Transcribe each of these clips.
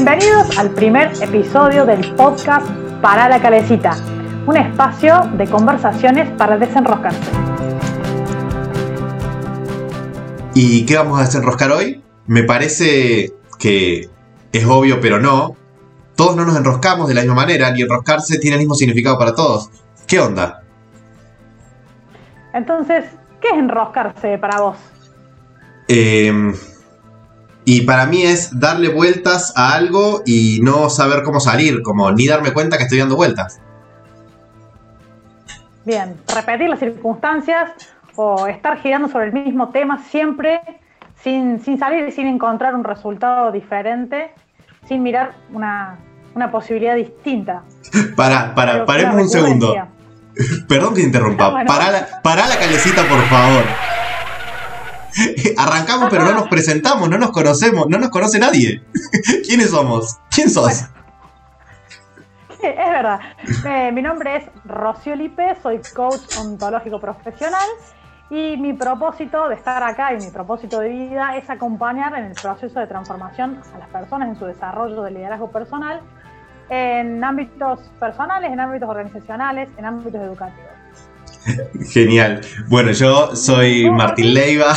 Bienvenidos al primer episodio del podcast Para la Calecita, un espacio de conversaciones para desenroscarse. ¿Y qué vamos a desenroscar hoy? Me parece que es obvio, pero no. Todos no nos enroscamos de la misma manera, ni enroscarse tiene el mismo significado para todos. ¿Qué onda? Entonces, ¿qué es enroscarse para vos? Eh, y para mí es darle vueltas a algo y no saber cómo salir, como ni darme cuenta que estoy dando vueltas. Bien, repetir las circunstancias o estar girando sobre el mismo tema siempre sin, sin salir y sin encontrar un resultado diferente, sin mirar una, una posibilidad distinta. Para, para, paremos un segundo. Perdón que te interrumpa. Bueno. Pará, la, pará la calecita, por favor. Arrancamos, pero no nos presentamos, no nos conocemos, no nos conoce nadie. ¿Quiénes somos? ¿Quién sos? Sí, es verdad. Eh, mi nombre es Rocío Lipe, soy coach ontológico profesional y mi propósito de estar acá y mi propósito de vida es acompañar en el proceso de transformación a las personas en su desarrollo de liderazgo personal en ámbitos personales, en ámbitos organizacionales, en ámbitos educativos. Genial. Bueno, yo soy Martín Leiva,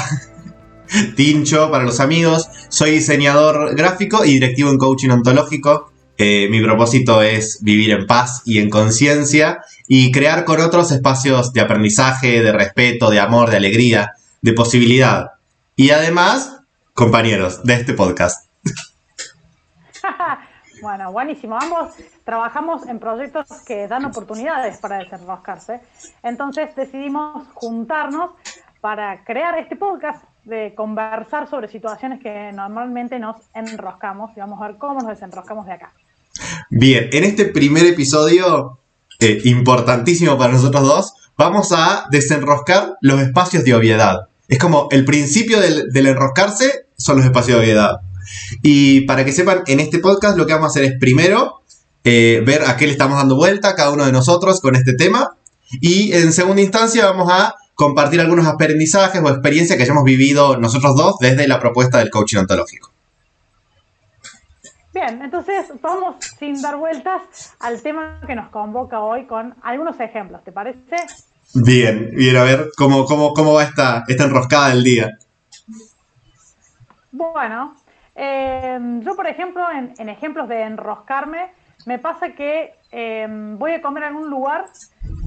Tincho para los amigos. Soy diseñador gráfico y directivo en coaching ontológico. Eh, mi propósito es vivir en paz y en conciencia y crear con otros espacios de aprendizaje, de respeto, de amor, de alegría, de posibilidad. Y además, compañeros de este podcast. Bueno, buenísimo. Ambos trabajamos en proyectos que dan oportunidades para desenroscarse. Entonces decidimos juntarnos para crear este podcast de conversar sobre situaciones que normalmente nos enroscamos y vamos a ver cómo nos desenroscamos de acá. Bien, en este primer episodio, eh, importantísimo para nosotros dos, vamos a desenroscar los espacios de obviedad. Es como el principio del, del enroscarse son los espacios de obviedad. Y para que sepan, en este podcast lo que vamos a hacer es primero eh, ver a qué le estamos dando vuelta cada uno de nosotros con este tema. Y en segunda instancia vamos a compartir algunos aprendizajes o experiencias que hayamos vivido nosotros dos desde la propuesta del coaching ontológico. Bien, entonces vamos sin dar vueltas al tema que nos convoca hoy con algunos ejemplos, ¿te parece? Bien, bien, a ver cómo, cómo, cómo va esta, esta enroscada del día. Bueno, eh, yo por ejemplo, en, en ejemplos de enroscarme, me pasa que eh, voy a comer en un lugar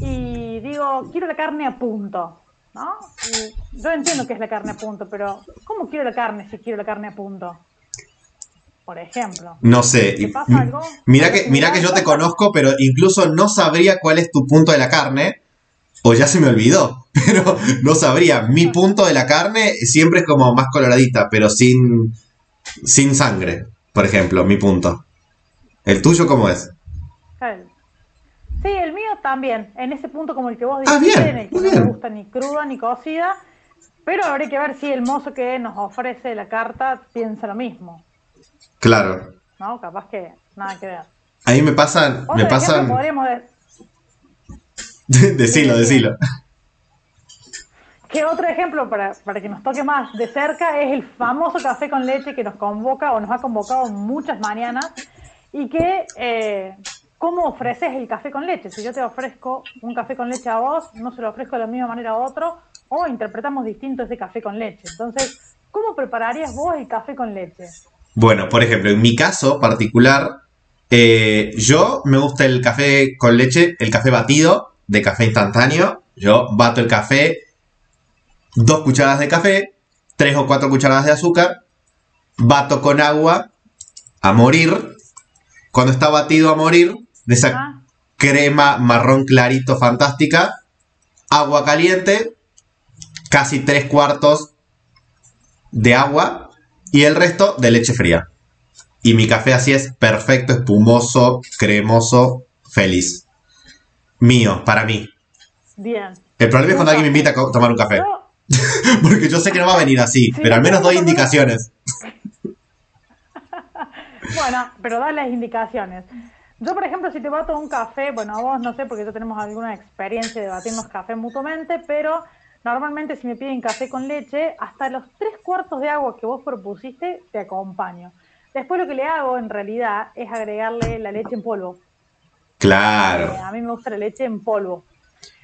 y digo, quiero la carne a punto, ¿no? Y yo entiendo que es la carne a punto, pero ¿cómo quiero la carne si quiero la carne a punto? Por ejemplo. No sé. ¿Te pasa algo? Mira que, mira que yo te conozco, pero incluso no sabría cuál es tu punto de la carne. O ya se me olvidó. Pero no sabría. Mi punto de la carne siempre es como más coloradita, pero sin, sin sangre. Por ejemplo, mi punto. ¿El tuyo cómo es? El- Sí, el mío también, en ese punto como el que vos Ah, dijiste, en el que no me gusta ni cruda ni cocida, pero habría que ver si el mozo que nos ofrece la carta piensa lo mismo, Claro. ¿no? Capaz que nada que ver. Ahí me pasan. Me pasan. podríamos de- decilo, decilo. ¿Qué otro ejemplo para, para que nos toque más de cerca es el famoso café con leche que nos convoca o nos ha convocado muchas mañanas y que, eh, ¿cómo ofreces el café con leche? Si yo te ofrezco un café con leche a vos, no se lo ofrezco de la misma manera a otro o interpretamos distinto ese café con leche. Entonces, ¿cómo prepararías vos el café con leche? Bueno, por ejemplo, en mi caso particular, eh, yo me gusta el café con leche, el café batido de café instantáneo. Yo bato el café, dos cucharadas de café, tres o cuatro cucharadas de azúcar, bato con agua a morir. Cuando está batido a morir, de esa Ah, crema marrón clarito fantástica, agua caliente, casi tres cuartos de agua y el resto de leche fría. Y mi café así es perfecto, espumoso, cremoso, feliz. Mío, para mí. bien. El problema es cuando alguien me invita a tomar un café. Yo, Porque yo sé que no va a venir así, Sí, pero al menos doy indicaciones. Bueno, pero da las indicaciones. Yo, por ejemplo, si te bato un café, bueno, a vos no sé porque ya tenemos alguna experiencia de batirnos café mutuamente, pero normalmente si me piden café con leche, hasta los tres cuartos de agua que vos propusiste, te acompaño. Después lo que le hago en realidad es agregarle la leche en polvo. Claro. Eh, a mí me gusta la leche en polvo.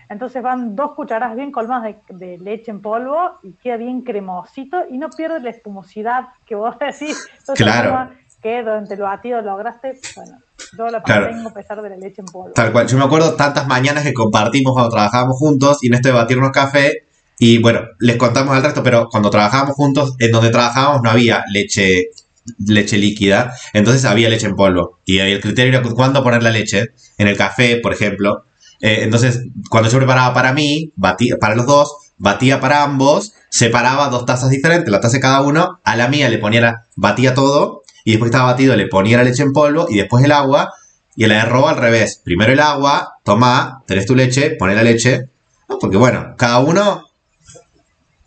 Entonces van dos cucharadas bien colmadas de, de leche en polvo y queda bien cremosito y no pierde la espumosidad que vos decís. Entonces, Claro. Que durante lo batido lograste, bueno, yo la Claro. mantengo a pesar de la leche en polvo. Tal cual. Yo me acuerdo tantas mañanas que compartimos cuando trabajábamos juntos y en esto de batirnos café. Y bueno, les contamos al resto, pero cuando trabajábamos juntos, en donde trabajábamos no había leche, leche líquida, entonces había leche en polvo. Y el criterio era cuándo poner la leche. En el café, por ejemplo. Eh, entonces, cuando yo preparaba para mí, batía, para los dos, batía para ambos, separaba dos tazas diferentes, la taza de cada uno, a la mía le ponía la, batía todo, y después que estaba batido le ponía la leche en polvo y después el agua, y el arroz al revés. Primero el agua, toma, tenés tu leche, poné la leche. ¿no? Porque bueno, cada uno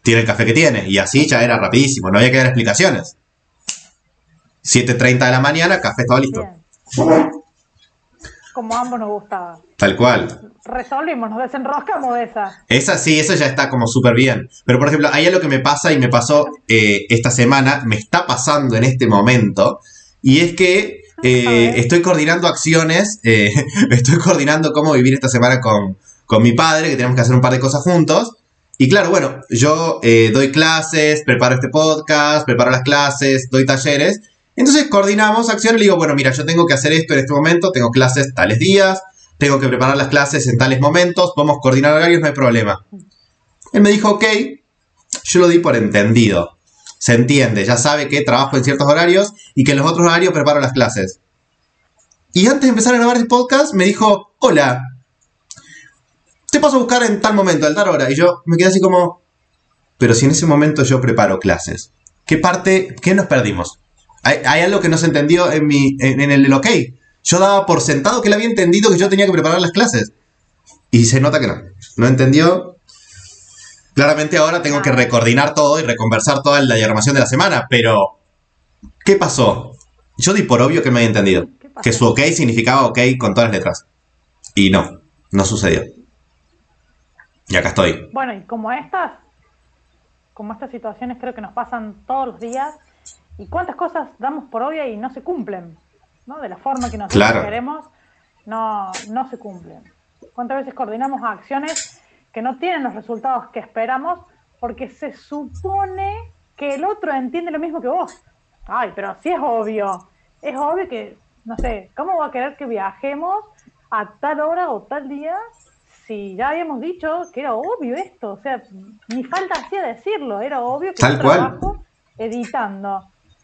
tiene el café que tiene. Y así ya era rapidísimo, no había que dar explicaciones. 7.30 de la mañana, café estaba listo. Como a ambos nos gustaba. Tal cual. Resolvimos, nos desenroscamos de esa. Esa sí, eso ya está como súper bien. Pero por ejemplo, hay algo que me pasa y me pasó eh, esta semana, me está pasando en este momento, y es que eh, estoy coordinando acciones, eh, estoy coordinando cómo vivir esta semana con, con mi padre, que tenemos que hacer un par de cosas juntos. Y claro, bueno, yo eh, doy clases, preparo este podcast, preparo las clases, doy talleres. Entonces coordinamos acciones, le digo, bueno, mira, yo tengo que hacer esto en este momento, tengo clases tales días, tengo que preparar las clases en tales momentos, podemos coordinar horarios, no hay problema. Él me dijo, ok, yo lo di por entendido. Se entiende, ya sabe que trabajo en ciertos horarios y que en los otros horarios preparo las clases. Y antes de empezar a grabar el podcast, me dijo, hola, te paso a buscar en tal momento, en tal hora. Y yo me quedé así como, pero si en ese momento yo preparo clases, ¿qué parte, qué nos perdimos? Hay, hay algo que no se entendió en, mi, en, en el, ok. Yo daba por sentado que él había entendido que yo tenía que preparar las clases. Y se nota que no. No entendió. Claramente ahora tengo que recoordinar todo y reconversar toda la diagramación de la semana, pero ¿qué pasó? Yo di por obvio que me había entendido. Que su ok significaba ok con todas las letras. Y no, no sucedió. Y acá estoy. Bueno, y como estas, como estas situaciones creo que nos pasan todos los días, y cuántas cosas damos por obvia y no se cumplen, ¿no? De la forma que nosotros Claro. queremos, no, no se cumplen. ¿Cuántas veces coordinamos acciones que no tienen los resultados que esperamos porque se supone que el otro entiende lo mismo que vos? Ay, pero sí es obvio. Es obvio que, no sé, ¿cómo va a querer que viajemos a tal hora o tal día si ya habíamos dicho que era obvio esto? O sea, ni falta hacía decirlo, era obvio que Tal yo cual. trabajo editando.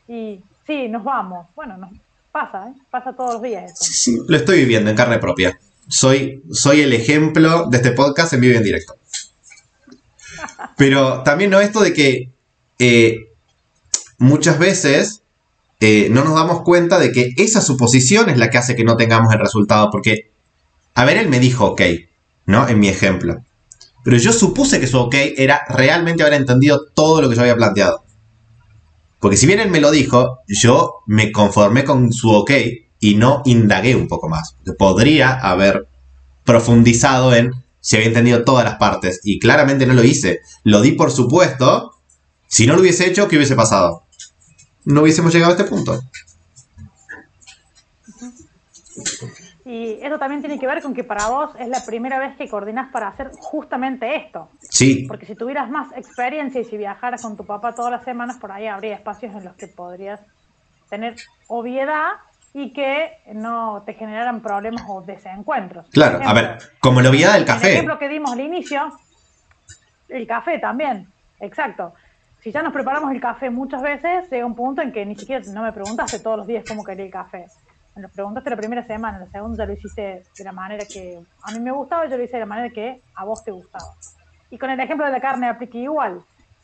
Y sí, nos vamos. Bueno, nos pasa, ¿eh? Pasa todos los días eso. Sí, sí, lo estoy viviendo en carne propia. Soy, soy el ejemplo de este podcast en vivo y en directo. Pero también no esto de que eh, muchas veces eh, no nos damos cuenta de que esa suposición es la que hace que no tengamos el resultado. Porque, a ver, él me dijo ok, ¿no? En mi ejemplo. Pero yo supuse que su ok era realmente haber entendido todo lo que yo había planteado. Porque si bien él me lo dijo, yo me conformé con su ok y no indagué un poco más. Podría haber profundizado en si había entendido todas las partes y claramente no lo hice. Lo di por supuesto. Si no lo hubiese hecho, ¿qué hubiese pasado? No hubiésemos llegado a este punto. Y eso también tiene que ver con que para vos es la primera vez que coordinás para hacer justamente esto. Sí, Porque si tuvieras más experiencia y si viajaras con tu papá todas las semanas, por ahí habría espacios en los que podrías tener obviedad y que no te generaran problemas o desencuentros. claro. A ver, como la obviedad del El café. ejemplo que dimos al inicio, el café también, exacto. Si ya nos preparamos el café muchas veces, llega un punto en que ni siquiera no me preguntaste todos los días cómo quería el café. Lo preguntaste la primera semana, la segunda ya lo hiciste de la manera que a mí me gustaba, yo lo hice de la manera que a vos te gustaba. Y con el ejemplo de la carne aplica igual.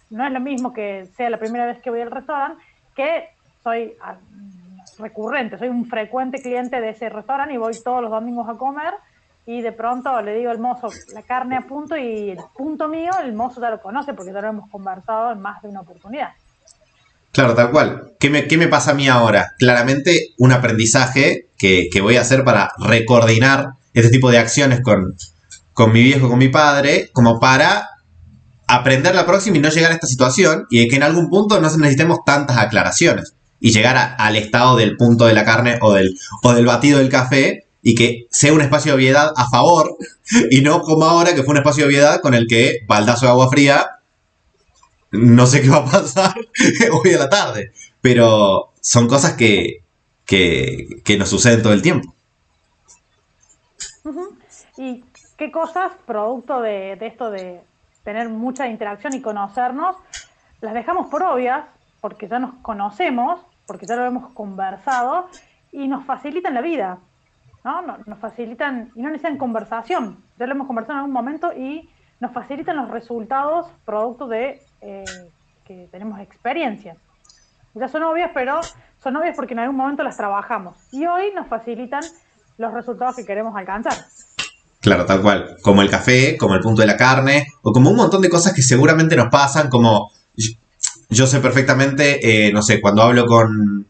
No es lo mismo que sea la primera vez que voy al restaurante, que soy ah, recurrente, soy un frecuente cliente de ese restaurante y voy todos los domingos a comer y de pronto le digo al mozo la carne a punto y el punto mío, el mozo ya lo conoce porque ya lo hemos conversado en más de una oportunidad. Claro, tal cual. ¿Qué me, qué me pasa a mí ahora? Claramente un aprendizaje que, que voy a hacer para recoordinar este tipo de acciones con, con mi viejo, con mi padre, como para aprender la próxima y no llegar a esta situación y que en algún punto no necesitemos tantas aclaraciones. y llegar al estado del punto de la carne o del, o del batido del café y que sea un espacio de obviedad a favor y no como ahora que fue un espacio de obviedad con el que baldazo de agua fría, no sé qué va a pasar hoy a la tarde, pero son cosas que, que, nos suceden todo el tiempo. ¿Y qué cosas, producto de, esto de tener mucha interacción y conocernos, las dejamos por obvias, porque ya nos conocemos, porque ya lo hemos conversado, y nos facilitan la vida, ¿no? Nos facilitan, y no necesitan conversación, ya lo hemos conversado en algún momento, y nos facilitan los resultados producto de eh, que tenemos experiencias. Ya son obvias, pero son obvias porque en algún momento las trabajamos. Y hoy nos facilitan los resultados que queremos alcanzar. Claro, tal cual. Como el café, como el punto de la carne, o como un montón de cosas que seguramente nos pasan, como yo sé perfectamente, eh, no sé, cuando hablo con,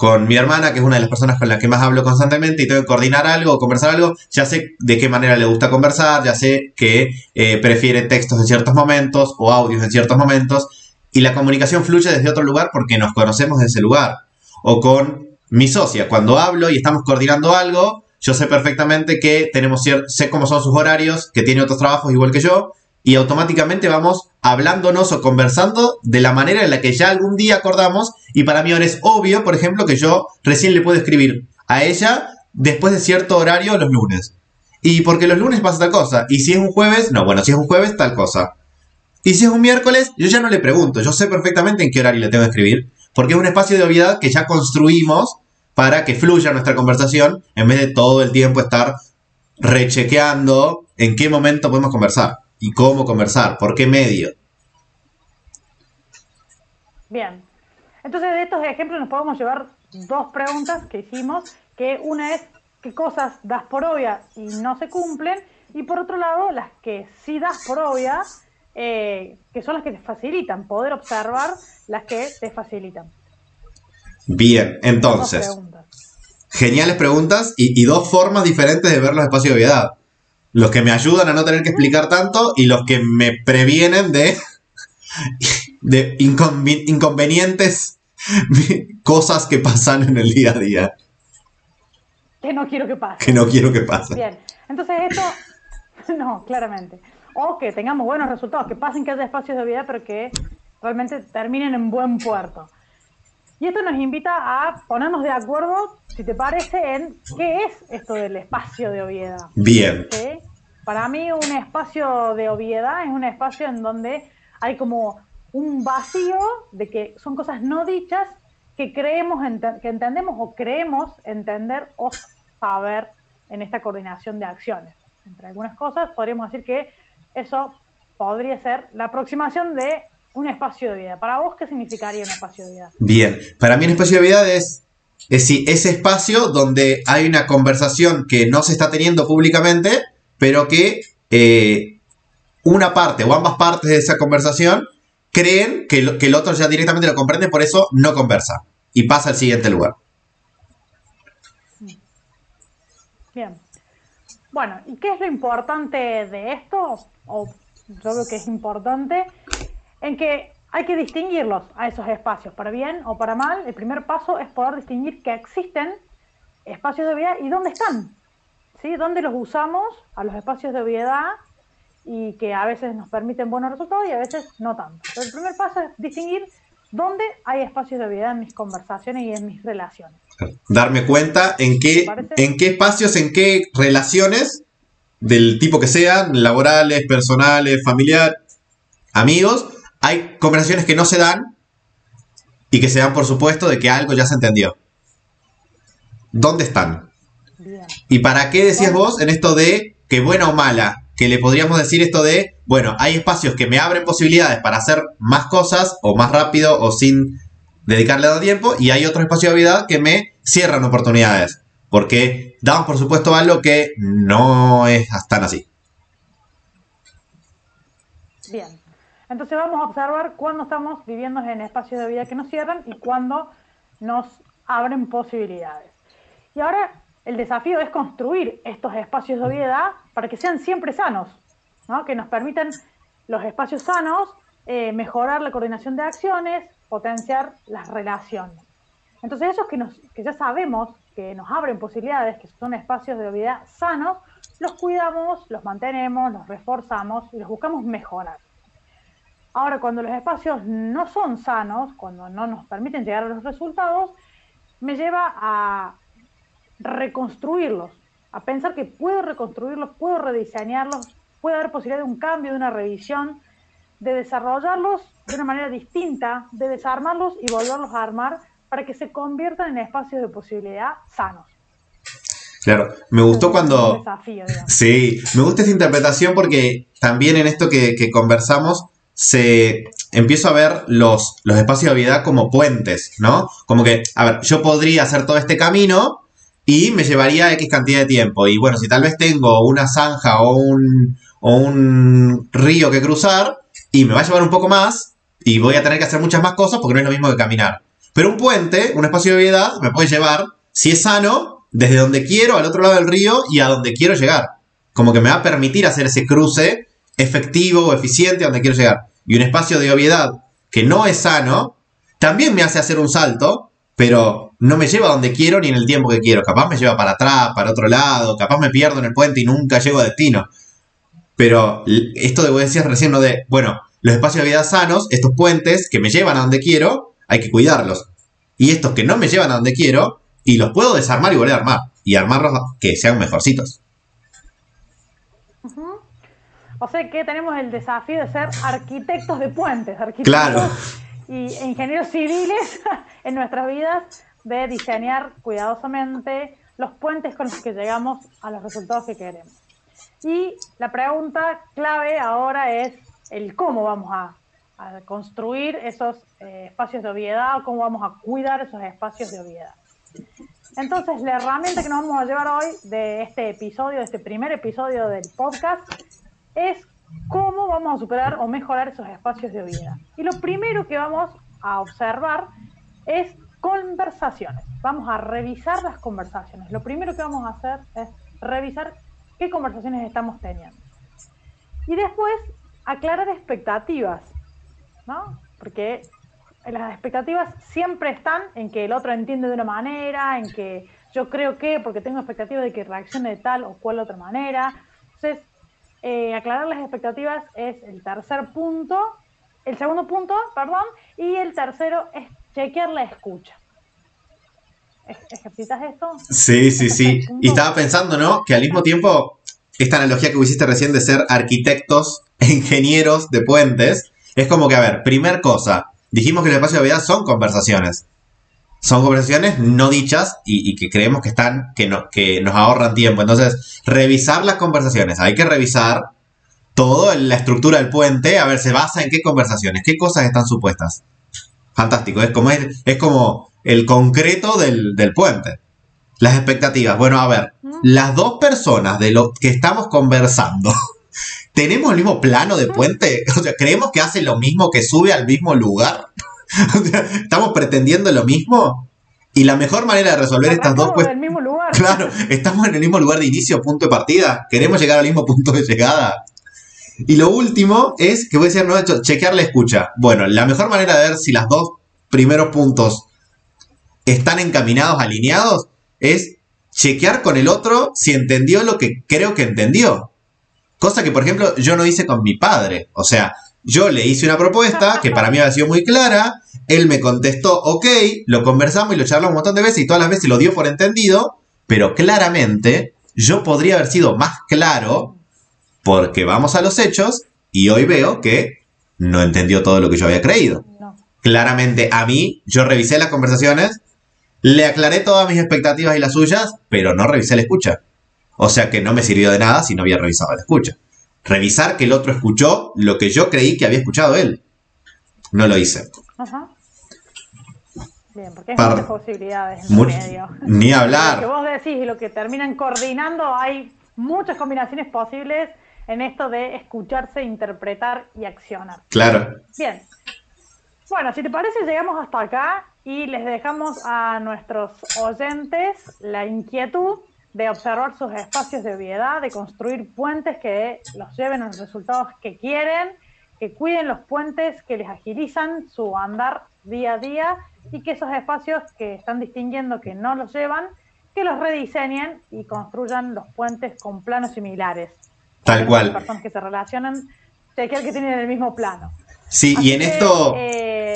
con mi hermana, que es una de las personas con las que más hablo constantemente y tengo que coordinar algo conversar algo, ya sé de qué manera le gusta conversar, ya sé que eh, prefiere textos en ciertos momentos o audios en ciertos momentos y la comunicación fluye desde otro lugar porque nos conocemos de ese lugar. O con mi socia, cuando hablo y estamos coordinando algo, yo sé perfectamente que tenemos sé cómo son sus horarios, que tiene otros trabajos igual que yo, y automáticamente vamos hablándonos o conversando de la manera en la que ya algún día acordamos y para mí ahora es obvio, por ejemplo, que yo recién le puedo escribir a ella después de cierto horario los lunes. Y porque los lunes pasa tal cosa. Y si es un jueves, no, bueno, si es un jueves, tal cosa. Y si es un miércoles, yo ya no le pregunto, yo sé perfectamente en qué horario le tengo que escribir, porque es un espacio de obviedad que ya construimos para que fluya nuestra conversación en vez de todo el tiempo estar rechequeando en qué momento podemos conversar y cómo conversar, por qué medio. Bien. Entonces, de estos ejemplos nos podemos llevar dos preguntas que hicimos, que una es qué cosas das por obvia y no se cumplen, y por otro lado, las que sí das por obvia, eh, que son las que te facilitan, poder observar las que te facilitan. Bien, entonces. Geniales preguntas y, y, dos formas diferentes de ver los espacios de obviedad los que me ayudan a no tener que explicar tanto y los que me previenen de, de inconvenientes cosas que pasan en el día a día. Que no quiero que pase. Que no quiero que pase. Bien, entonces esto, no, claramente. O que tengamos buenos resultados, que pasen que haya espacios de vida, pero que realmente terminen en buen puerto. Y esto nos invita a ponernos de acuerdo, si te parece, en qué es esto del espacio de obviedad. Bien. Para mí un espacio de obviedad es un espacio en donde hay como un vacío de que son cosas no dichas que creemos, que entendemos o creemos entender o saber en esta coordinación de acciones. Entre algunas cosas podríamos decir que eso podría ser la aproximación de un espacio de vida. Para vos, ¿qué significaría un espacio de vida? Bien, para mí un espacio de vida es, es ese espacio donde hay una conversación que no se está teniendo públicamente, pero que eh, una parte o ambas partes de esa conversación creen que, que el otro ya directamente lo comprende, por eso no conversa y pasa al siguiente lugar. Bien. Bueno, ¿y qué es lo importante de esto? O yo creo que es importante en que hay que distinguirlos a esos espacios, para bien o para mal. El primer paso es poder distinguir que existen espacios de obviedad y dónde están, ¿sí? Dónde los usamos a los espacios de obviedad y que a veces nos permiten buenos resultados y a veces no tanto. el primer paso es distinguir dónde hay espacios de obviedad en mis conversaciones y en mis relaciones. Darme cuenta en qué, en qué espacios, en qué relaciones, del tipo que sean, laborales, personales, familiares, amigos, hay conversaciones que no se dan y que se dan por supuesto de que algo ya se entendió. ¿Dónde están? ¿Y para qué decías vos en esto de que buena o mala? Que le podríamos decir esto de, bueno, hay espacios que me abren posibilidades para hacer más cosas o más rápido o sin dedicarle tanto tiempo y hay otros espacios de vida que me cierran oportunidades. Porque damos por supuesto algo que no es tan así. Bien. Entonces vamos a observar cuándo estamos viviendo en espacios de vida que nos cierran y cuándo nos abren posibilidades. Y ahora el desafío es construir estos espacios de obviedad para que sean siempre sanos, que nos permitan los espacios sanos eh, mejorar la coordinación de acciones, potenciar las relaciones. Entonces esos que, que ya sabemos que nos abren posibilidades, que son espacios de obviedad sanos, los cuidamos, los mantenemos, los reforzamos y los buscamos mejorar. Ahora, cuando los espacios no son sanos, cuando no nos permiten llegar a los resultados, me lleva a reconstruirlos, a pensar que puedo reconstruirlos, puedo rediseñarlos, puede haber posibilidad de un cambio, de una revisión, de desarrollarlos de una manera distinta, de desarmarlos y volverlos a armar para que se conviertan en espacios de posibilidad sanos. Claro, me gustó cuando... sí, me gusta esta interpretación porque también en esto que, conversamos se empiezo a ver los, los espacios de vida como puentes, ¿no? Como que, a ver, yo podría hacer todo este camino y me llevaría X cantidad de tiempo. Y bueno, si tal vez tengo una zanja o un, o un río que cruzar y me va a llevar un poco más y voy a tener que hacer muchas más cosas porque no es lo mismo que caminar. Pero un puente, un espacio de obviedad, me puede llevar, si es sano, desde donde quiero, al otro lado del río y a donde quiero llegar. Como que me va a permitir hacer ese cruce efectivo o eficiente a donde quiero llegar. Y un espacio de obviedad que no es sano, también me hace hacer un salto, pero no me lleva donde quiero ni en el tiempo que quiero. Capaz me lleva para atrás, para otro lado, capaz me pierdo en el puente y nunca llego a destino. Pero esto de, decir recién, ¿no? De, bueno, los espacios de vida sanos, estos puentes que me llevan a donde quiero, hay que cuidarlos. Y estos que no me llevan a donde quiero, y los puedo desarmar y volver a armar. Y armarlos que sean mejorcitos. O sea que tenemos el desafío de ser arquitectos de puentes, arquitectos claro. y ingenieros civiles en nuestras vidas, de diseñar cuidadosamente los puentes con los que llegamos a los resultados que queremos. Y la pregunta clave ahora es el cómo vamos a a construir esos eh, espacios de obviedad o cómo vamos a cuidar esos espacios de obviedad. Entonces, la herramienta que nos vamos a llevar hoy de este episodio, de este primer episodio del podcast, es cómo vamos a superar o mejorar esos espacios de obviedad. Y lo primero que vamos a observar es conversaciones. Vamos a revisar las conversaciones. Lo primero que vamos a hacer es revisar qué conversaciones estamos teniendo. Y después aclarar expectativas. Porque las expectativas siempre están en que el otro entiende de una manera, en que yo creo que, porque tengo expectativas de que reaccione de tal o cual otra manera. Entonces, eh, aclarar las expectativas es el tercer punto, el segundo punto, perdón, y el tercero es chequear la escucha. ¿Ejercitas esto? Sí, sí, sí. Y estaba pensando, ¿no? Que al mismo tiempo, esta analogía que hiciste recién de ser arquitectos, ingenieros de puentes, es como que, a ver, primer cosa, dijimos que el espacio de vida son conversaciones. Son conversaciones no dichas y, que creemos que están, que, no, que nos ahorran tiempo. Entonces, revisar las conversaciones. Hay que revisar todo la estructura del puente, a ver, se basa en qué conversaciones, qué cosas están supuestas. Fantástico, es como, es, es como el concreto del, del puente. Las expectativas. Bueno, a ver, las dos personas de lo que estamos conversando ¿Tenemos el mismo plano de puente? O sea, ¿creemos que hace lo mismo, que sube al mismo lugar? O sea, ¿estamos pretendiendo lo mismo? Y la mejor manera de resolver estas dos cuestiones. el mismo lugar. Claro, estamos en el mismo lugar de inicio, punto de partida. Queremos llegar al mismo punto de llegada. Y lo último es, que voy a decir, no, hecho, chequear la escucha. Bueno, la mejor manera de ver si las dos primeros puntos están encaminados, alineados, es chequear con el otro si entendió lo que creo que entendió. Cosa que, por ejemplo, yo no hice con mi padre. O sea, yo le hice una propuesta que para mí había sido muy clara. Él me contestó, ok, lo conversamos y lo charlamos un montón de veces y todas las veces lo dio por entendido. Pero claramente yo podría haber sido más claro porque vamos a los hechos y hoy veo que no entendió todo lo que yo había creído. Claramente a mí, yo revisé las conversaciones, le aclaré todas mis expectativas y las suyas, pero no revisé la escucha. O sea que no me sirvió de nada si no había revisado la escucha. Revisar que el otro escuchó lo que yo creí que había escuchado él. No lo hice. Ajá. Bien, porque hay muchas posibilidades en medio. Ni hablar. Lo que vos decís y lo que terminan coordinando, hay muchas combinaciones posibles en esto de escucharse, interpretar y accionar. Claro. Bien. Bueno, si te parece, llegamos hasta acá y les dejamos a nuestros oyentes la inquietud de observar sus espacios de obviedad, de construir puentes que los lleven a los resultados que quieren, que cuiden los puentes que les agilizan su andar día a día y que esos espacios que están distinguiendo que no los llevan, que los rediseñen y construyan los puentes con planos similares. Tal cual. Personas que se relacionan, chequear que tienen el mismo plano. Sí, y en esto eh,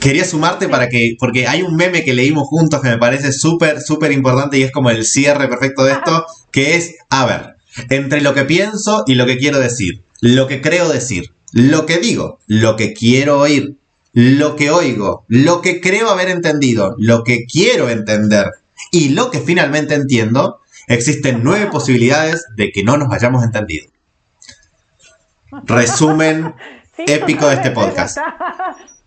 quería sumarte para que, porque hay un meme que leímos juntos que me parece súper, súper importante y es como el cierre perfecto de esto, que es, a ver, entre lo que pienso y lo que quiero decir, lo que creo decir, lo que digo, lo que quiero oír, lo que oigo, lo que creo haber entendido, lo que quiero entender y lo que finalmente entiendo, existen nueve posibilidades de que no nos hayamos entendido. Resumen épico de este podcast.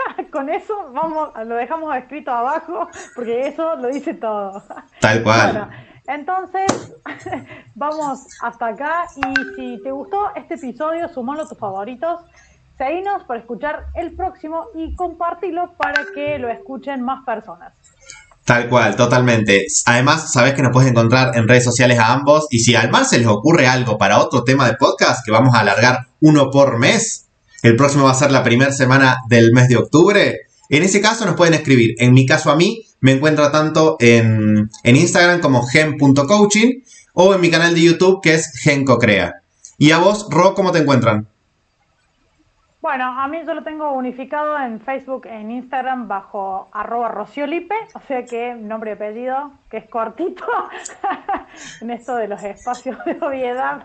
Con eso vamos, lo dejamos escrito abajo porque eso lo dice todo. Tal cual. entonces, vamos hasta acá y si te gustó este episodio, sumalo a tus favoritos Seguinos para escuchar el próximo y compartirlo para que lo escuchen más personas. Tal cual, totalmente. Además, sabes que nos puedes encontrar en redes sociales a ambos. Y si además se les ocurre algo para otro tema de podcast, que vamos a alargar uno por mes, el próximo va a ser la primera semana del mes de octubre. En ese caso nos pueden escribir. En mi caso a mí me encuentra tanto en, en Instagram como gen.coaching o en mi canal de YouTube que es gencocrea. Y a vos, Ro, ¿cómo te encuentran? Bueno, a mí yo lo tengo unificado en Facebook e en Instagram bajo arroba rociolipe, o sea que nombre y apellido, que es cortito en esto de los espacios de obviedad.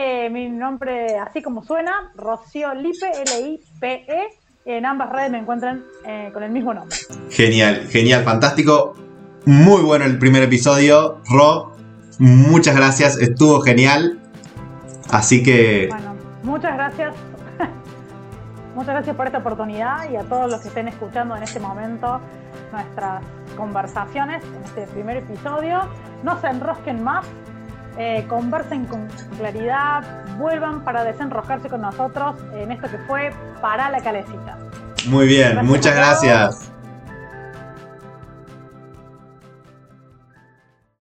Eh, mi nombre, así como suena, Rociolipe, L-I-P-E. En ambas redes me encuentran eh, con el mismo nombre. Genial, genial, fantástico. Muy bueno el primer episodio. Ro, muchas gracias, estuvo genial. Así que... Bueno, muchas gracias Muchas gracias por esta oportunidad y a todos los que estén escuchando en este momento nuestras conversaciones en este primer episodio. No se enrosquen más, eh, conversen con claridad, vuelvan para desenroscarse con nosotros en esto que fue Para la Calecita. Muy bien, muchas gracias.